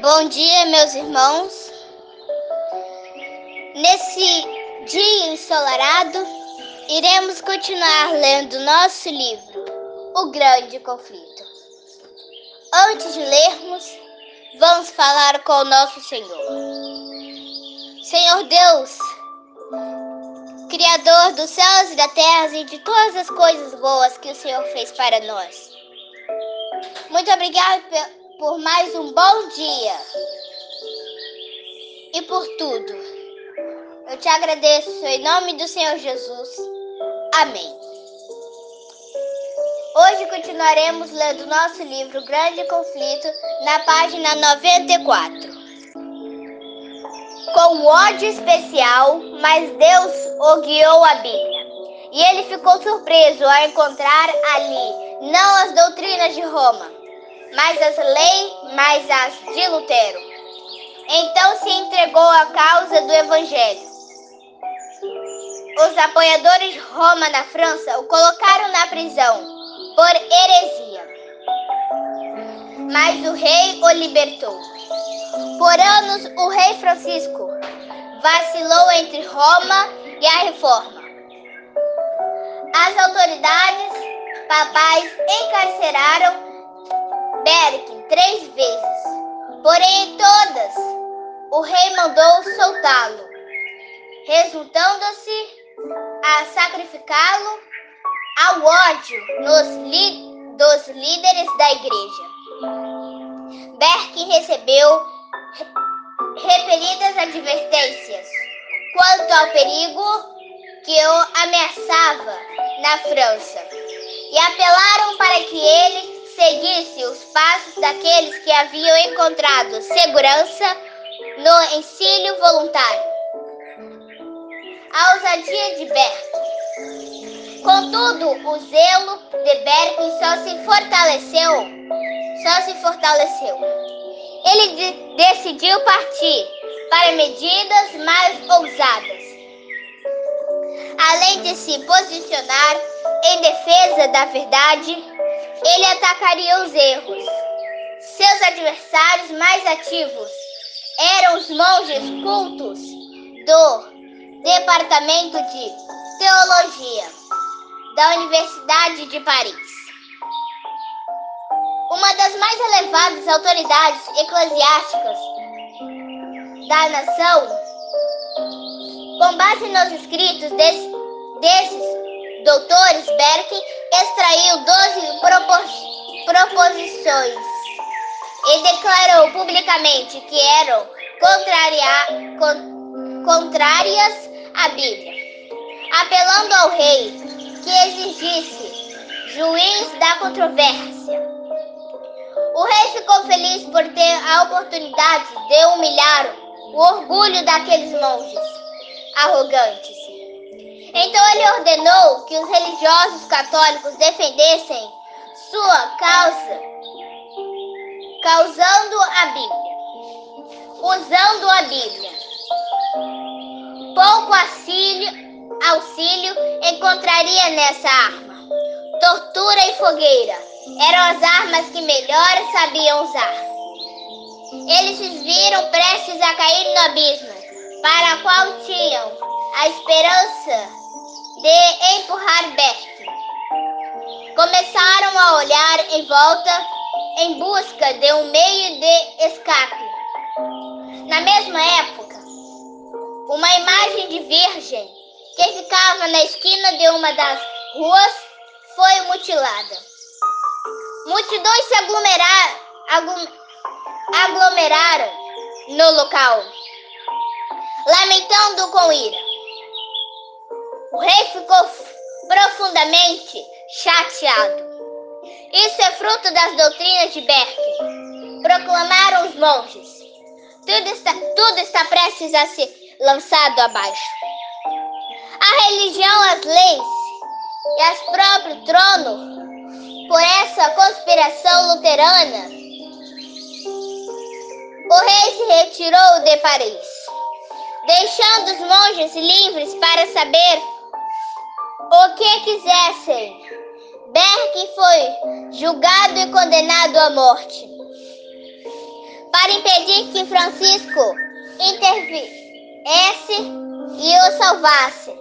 Bom dia, meus irmãos. Nesse dia ensolarado, iremos continuar lendo nosso livro, O Grande Conflito. Antes de lermos, vamos falar com o nosso Senhor. Senhor Deus, Criador dos céus e da terra e de todas as coisas boas que o Senhor fez para nós. Muito obrigado por mais um bom dia e por tudo. Eu te agradeço em nome do Senhor Jesus. Amém. Hoje continuaremos lendo nosso livro Grande Conflito na página 94. Com ódio especial, mas Deus o guiou a Bíblia. E ele ficou surpreso ao encontrar ali não as doutrinas de Roma, mas as leis, mas as de Lutero. Então se entregou à causa do Evangelho. Os apoiadores de Roma na França o colocaram na prisão por heresia. Mas o rei o libertou. Por anos, o rei Francisco vacilou entre Roma e a reforma. As autoridades papais encarceraram Berk três vezes. Porém, em todas, o rei mandou soltá-lo, resultando-se a sacrificá-lo ao ódio dos líderes da igreja. Berk recebeu repelidas advertências quanto ao perigo que o ameaçava na França e apelaram para que ele seguisse os passos daqueles que haviam encontrado segurança no ensino voluntário. A ousadia de Berk. Contudo, o zelo de Berk só se fortaleceu, só se fortaleceu. Ele de decidiu partir para medidas mais ousadas. Além de se posicionar em defesa da verdade, ele atacaria os erros. Seus adversários mais ativos eram os monges cultos do Departamento de Teologia da Universidade de Paris. Uma das mais elevadas autoridades eclesiásticas da nação, com base nos escritos desse, desses doutores, Berke extraiu 12 proposições e declarou publicamente que eram contrárias à Bíblia, apelando ao rei que exigisse juiz da controvérsia. O rei ficou feliz por ter a oportunidade de humilhar o orgulho daqueles monges arrogantes então ele ordenou que os religiosos católicos defendessem sua causa, causando a Bíblia, usando a Bíblia. Pouco auxílio, auxílio encontraria nessa arma. Tortura e fogueira eram as armas que melhor sabiam usar. Eles se viram prestes a cair no abismo, para o qual tinham a esperança de empurrar Bert. Começaram a olhar em volta em busca de um meio de escape. Na mesma época, uma imagem de virgem que ficava na esquina de uma das ruas foi mutilada. Multidões se aglomeraram, aglomeraram no local, lamentando com ira. O rei ficou profundamente chateado. Isso é fruto das doutrinas de Berkeley. Proclamaram os monges. Tudo está, tudo está prestes a ser lançado abaixo. A religião, as leis e as próprio trono, por essa conspiração luterana, o rei se retirou de Paris, deixando os monges livres para saber o que quisessem. Berk foi julgado e condenado à morte. para impedir que Francisco interviesse e o salvasse.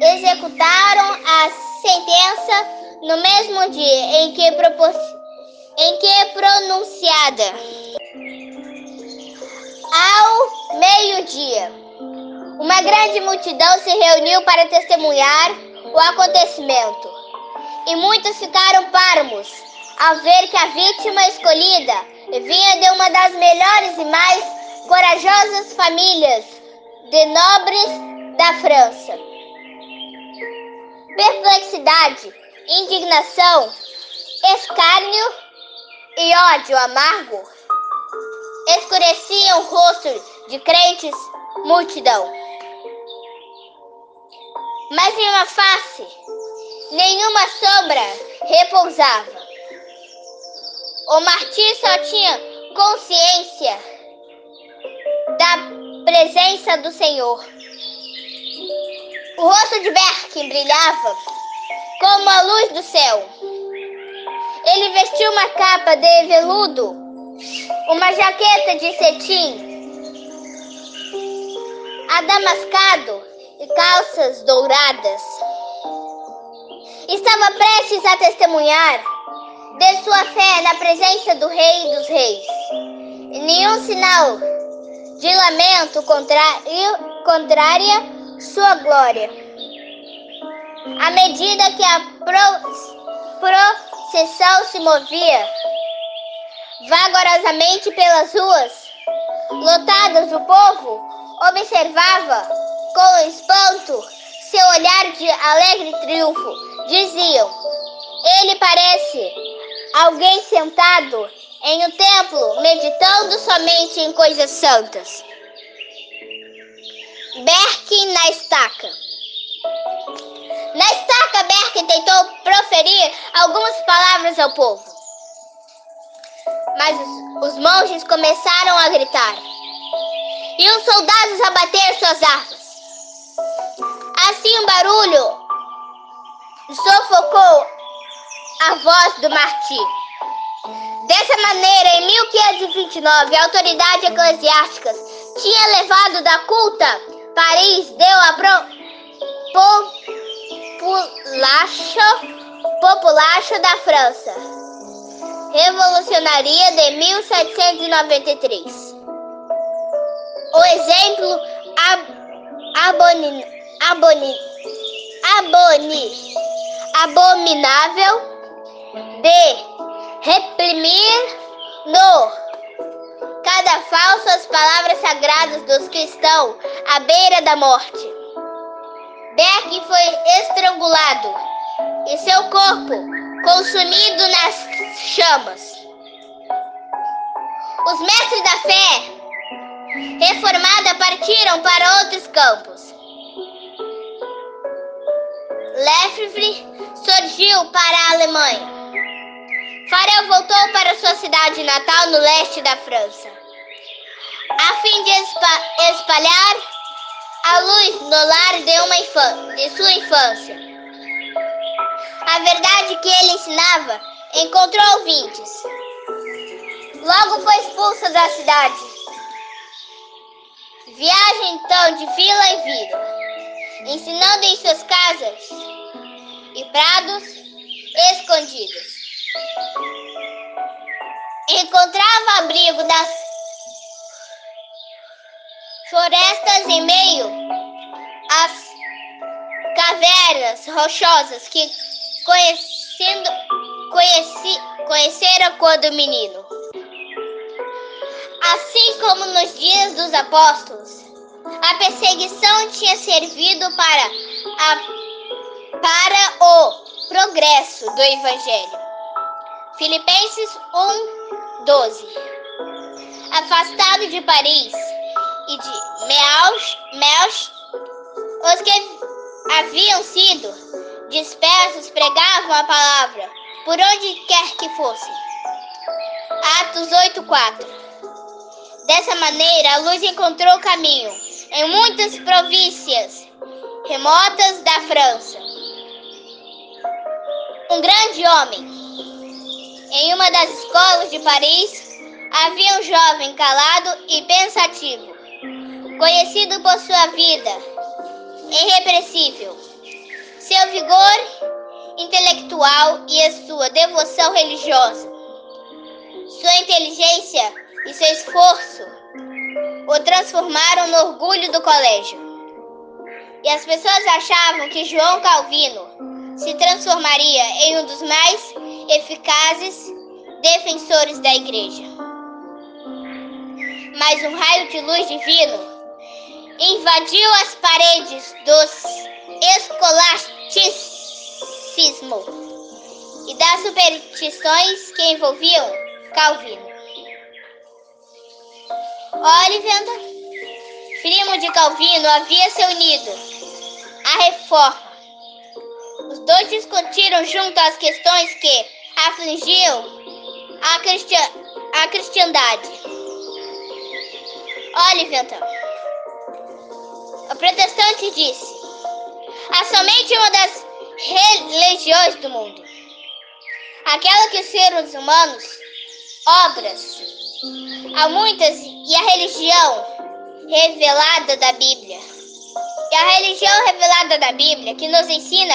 Executaram a sentença no mesmo dia em que, em que pronunciada. Ao meio-dia, uma grande multidão se reuniu para testemunhar o acontecimento, e muitos ficaram parmos ao ver que a vítima escolhida vinha de uma das melhores e mais corajosas famílias de nobres da França. Perplexidade, indignação, escárnio e ódio amargo escureciam o rosto de crentes multidão. Mas em uma face, nenhuma sombra repousava. O martir só tinha consciência da presença do Senhor. O rosto de Berkin brilhava como a luz do céu. Ele vestiu uma capa de veludo, uma jaqueta de cetim, adamascado e calças douradas. Estava prestes a testemunhar de sua fé na presença do Rei dos Reis. E nenhum sinal de lamento contrária sua glória. À medida que a procissão se movia vagarosamente pelas ruas, lotadas do povo, observava com espanto seu olhar de alegre triunfo. Diziam: Ele parece alguém sentado em um templo, meditando somente em coisas santas. Berk na estaca. Na estaca, Berk tentou proferir algumas palavras ao povo. Mas os, os monges começaram a gritar e os soldados abater suas armas. Assim o barulho sufocou a voz do martir. Dessa maneira, em 1529, autoridades eclesiásticas tinha levado da culta Paris deu a populacho, populacho da França. Revolucionaria de 1793 o exemplo ab, aboni, aboni, aboni, abominável de reprimir no cada falso as palavras sagradas dos que estão à beira da morte. Beck foi estrangulado e seu corpo consumido nas chamas. Os mestres da fé reformada partiram para outros campos. Lefebvre surgiu para a Alemanha. Farel voltou para sua cidade natal no leste da França, a fim de espalhar a luz no lar de, uma de sua infância. A verdade que ele ensinava encontrou ouvintes. Logo foi expulso da cidade Viaja então de vila em vila, ensinando em suas casas e prados escondidos. Encontrava abrigo das florestas em meio às cavernas rochosas que conhecendo, conheci, conheceram quando menino. Assim como nos dias dos apóstolos, a perseguição tinha servido para, a, para o progresso do Evangelho. Filipenses 1, 12. Afastado de Paris e de Meaux, Meaux os que haviam sido dispersos pregavam a palavra por onde quer que fossem. Atos 8, 4. Dessa maneira, a luz encontrou caminho em muitas províncias remotas da França. Um grande homem, em uma das escolas de Paris, havia um jovem calado e pensativo, conhecido por sua vida irrepressível, seu vigor intelectual e a sua devoção religiosa. Sua inteligência e seu esforço o transformaram no orgulho do colégio. E as pessoas achavam que João Calvino se transformaria em um dos mais eficazes defensores da igreja. Mas um raio de luz divino invadiu as paredes dos escolasticismo e das superstições que envolviam Calvino. Oliver, primo de Calvino, havia se unido à reforma. Os dois discutiram junto as questões que afligiam a, cristian a cristandade. Oliver, o protestante disse: há somente uma das religiões do mundo, aquela que os seres humanos, obras, Há muitas e a religião revelada da Bíblia. E a religião revelada da Bíblia que nos ensina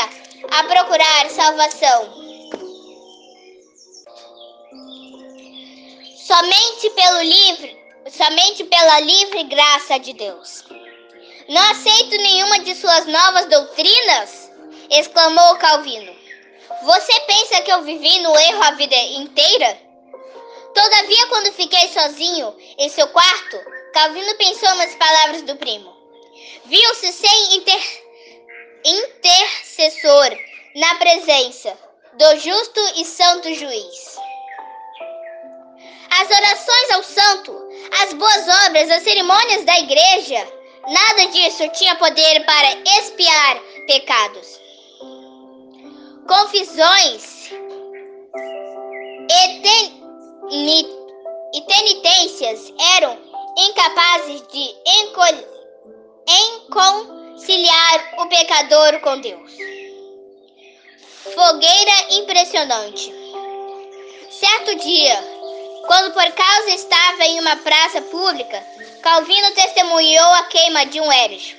a procurar salvação. Somente pelo livre, somente pela livre graça de Deus. Não aceito nenhuma de suas novas doutrinas, exclamou Calvino. Você pensa que eu vivi no erro a vida inteira? Todavia, quando fiquei sozinho em seu quarto, Calvino pensou nas palavras do primo. Viu-se sem inter... intercessor na presença do justo e santo juiz. As orações ao santo, as boas obras, as cerimônias da igreja, nada disso tinha poder para expiar pecados. Confissões e e penitências eram incapazes de reconciliar o pecador com Deus. Fogueira impressionante. Certo dia, quando por causa estava em uma praça pública, Calvino testemunhou a queima de um Eres.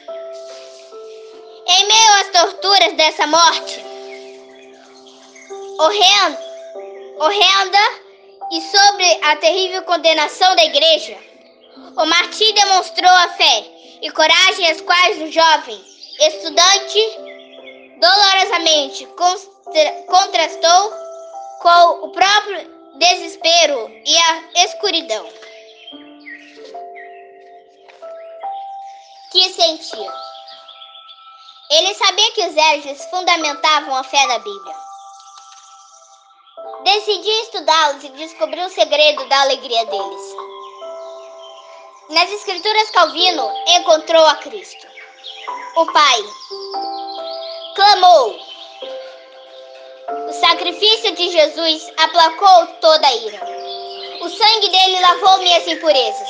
Em meio às torturas dessa morte, horrenda, e sobre a terrível condenação da igreja. O Martim demonstrou a fé e coragem as quais o jovem estudante dolorosamente contrastou com o próprio desespero e a escuridão que sentia. Ele sabia que os hereges fundamentavam a fé na Bíblia. Decidi estudá-los e descobri o segredo da alegria deles. Nas Escrituras, Calvino encontrou a Cristo. O Pai clamou. O sacrifício de Jesus aplacou toda a ira. O sangue dele lavou minhas impurezas.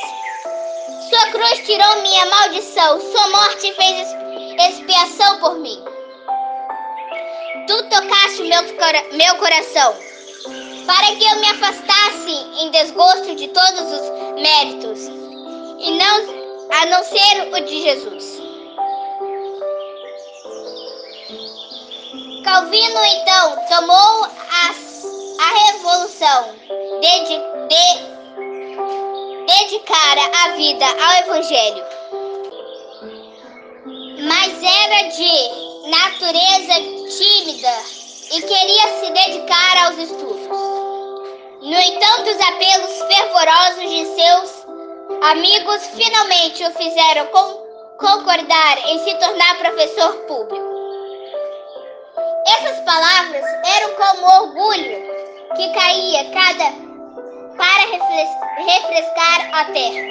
Sua cruz tirou minha maldição. Sua morte fez expiação por mim. Tu tocaste meu, meu coração para que eu me afastasse em desgosto de todos os méritos, e não a não ser o de Jesus. Calvino então tomou a, a revolução de, de dedicar a vida ao Evangelho, mas era de natureza tímida e queria se dedicar aos estudos. No entanto, os apelos fervorosos de seus amigos finalmente o fizeram concordar em se tornar professor público. Essas palavras eram como orgulho que caía cada para refrescar a terra.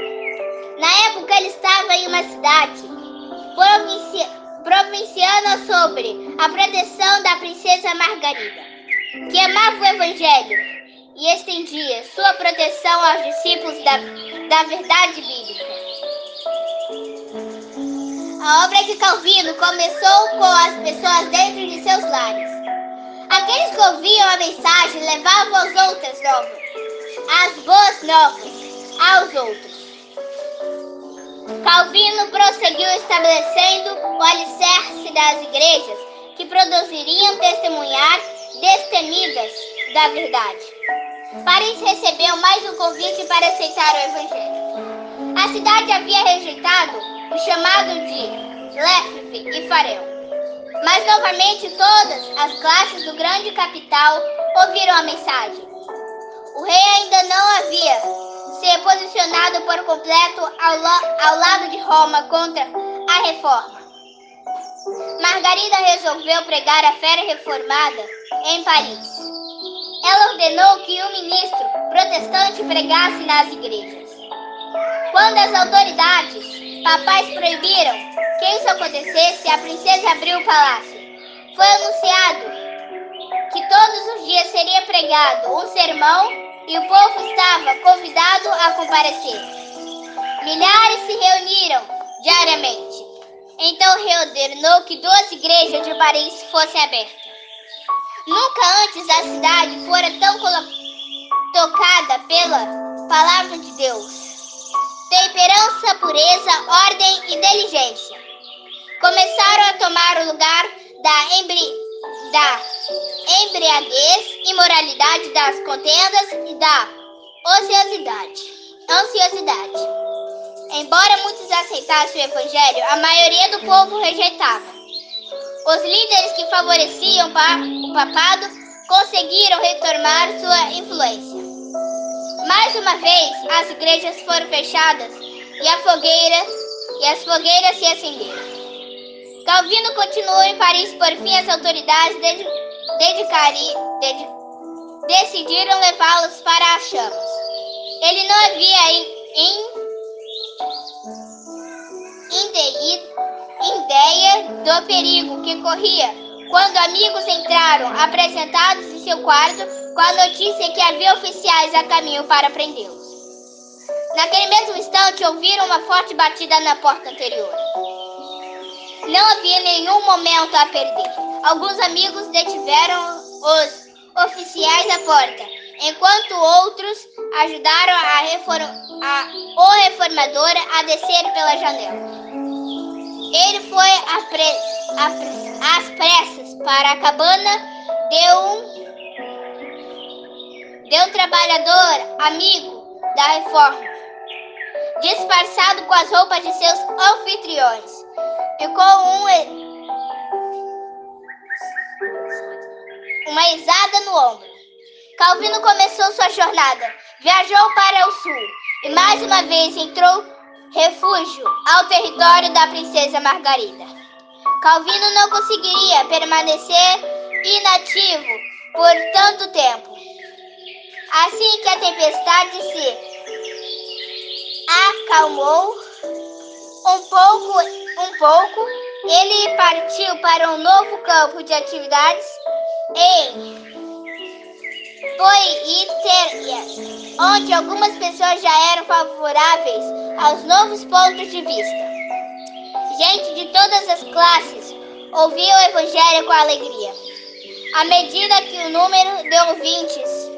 Na época ele estava em uma cidade provincial provinciana sobre a proteção da princesa Margarida, que amava o Evangelho e estendia sua proteção aos discípulos da, da verdade bíblica. A obra de Calvino começou com as pessoas dentro de seus lares. Aqueles que ouviam a mensagem levavam as outras novas, as boas novas, aos outros. Calvino prosseguiu estabelecendo o alicerce das igrejas que produziriam testemunhar destemidas da verdade. Paris recebeu mais um convite para aceitar o evangelho. A cidade havia rejeitado o chamado de Leffe e Farel. Mas novamente todas as classes do grande capital ouviram a mensagem. O rei ainda não havia se posicionado por completo ao, ao lado de Roma contra a reforma. Margarida resolveu pregar a fé reformada em Paris. Ela ordenou que o ministro protestante pregasse nas igrejas. Quando as autoridades papais proibiram que isso acontecesse, a princesa abriu o palácio. Foi anunciado que todos os dias seria pregado um sermão e o povo estava convidado a comparecer. Milhares se reuniram diariamente. Então reordenou que duas igrejas de Paris fossem abertas. Nunca antes a cidade fora tão tocada pela palavra de Deus. Temperança, pureza, ordem e diligência começaram a tomar o lugar da, embri da embriaguez, imoralidade das contendas e da ociosidade. Ansiosidade. Embora muitos aceitassem o evangelho, a maioria do povo rejeitava. Os líderes que favoreciam o papado conseguiram retomar sua influência. Mais uma vez, as igrejas foram fechadas e a fogueira e as fogueiras se acenderam. Calvino continuou em Paris, por fim as autoridades decidiram levá-los para as chamas. Ele não havia em, em, ideia do perigo que corria quando amigos entraram apresentados em seu quarto com a notícia que havia oficiais a caminho para prendê-los. Naquele mesmo instante, ouviram uma forte batida na porta anterior. Não havia nenhum momento a perder. Alguns amigos detiveram os oficiais à porta, enquanto outros ajudaram a reform... a... o reformador a descer pela janela. Ele foi às pressas para a cabana de um, de um trabalhador amigo da reforma, disfarçado com as roupas de seus anfitriões com um uma exada no ombro. Calvino começou sua jornada, viajou para o sul e mais uma vez entrou refúgio ao território da princesa Margarida. Calvino não conseguiria permanecer inativo por tanto tempo. Assim que a tempestade se acalmou um pouco, um pouco, ele partiu para um novo campo de atividades em Poitiers, onde algumas pessoas já eram favoráveis aos novos pontos de vista. Gente de todas as classes ouvia o Evangelho com alegria. À medida que o número de ouvintes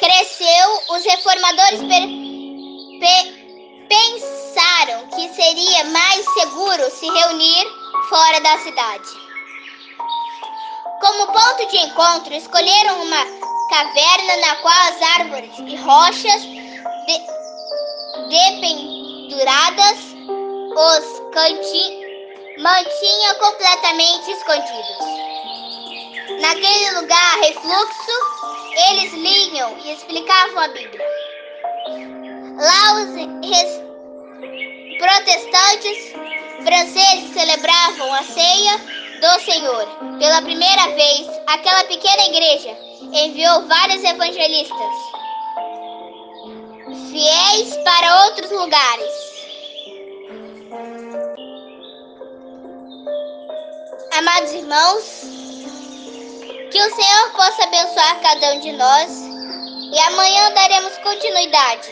cresceu, os reformadores pensaram que seria mais seguro se reunir fora da cidade. Como ponto de encontro, escolheram uma caverna na qual as árvores e rochas de, dependuradas os mantinham completamente escondidos. Naquele lugar refluxo, eles liam e explicavam a Bíblia. Lá os protestantes franceses celebravam a ceia do Senhor. Pela primeira vez, aquela pequena igreja enviou vários evangelistas fiéis para outros lugares. Amados irmãos, que o Senhor possa abençoar cada um de nós e amanhã daremos continuidade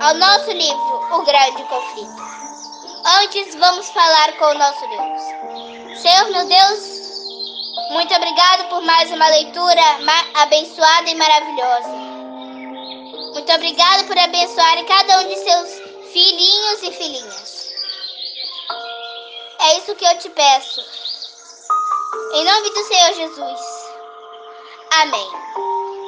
ao nosso livro, O Grande Conflito. Antes, vamos falar com o nosso Deus. Senhor meu Deus, muito obrigado por mais uma leitura abençoada e maravilhosa. Muito obrigado por abençoar cada um de seus filhinhos e filhinhas. É isso que eu te peço. Em nome do Senhor Jesus. Amém.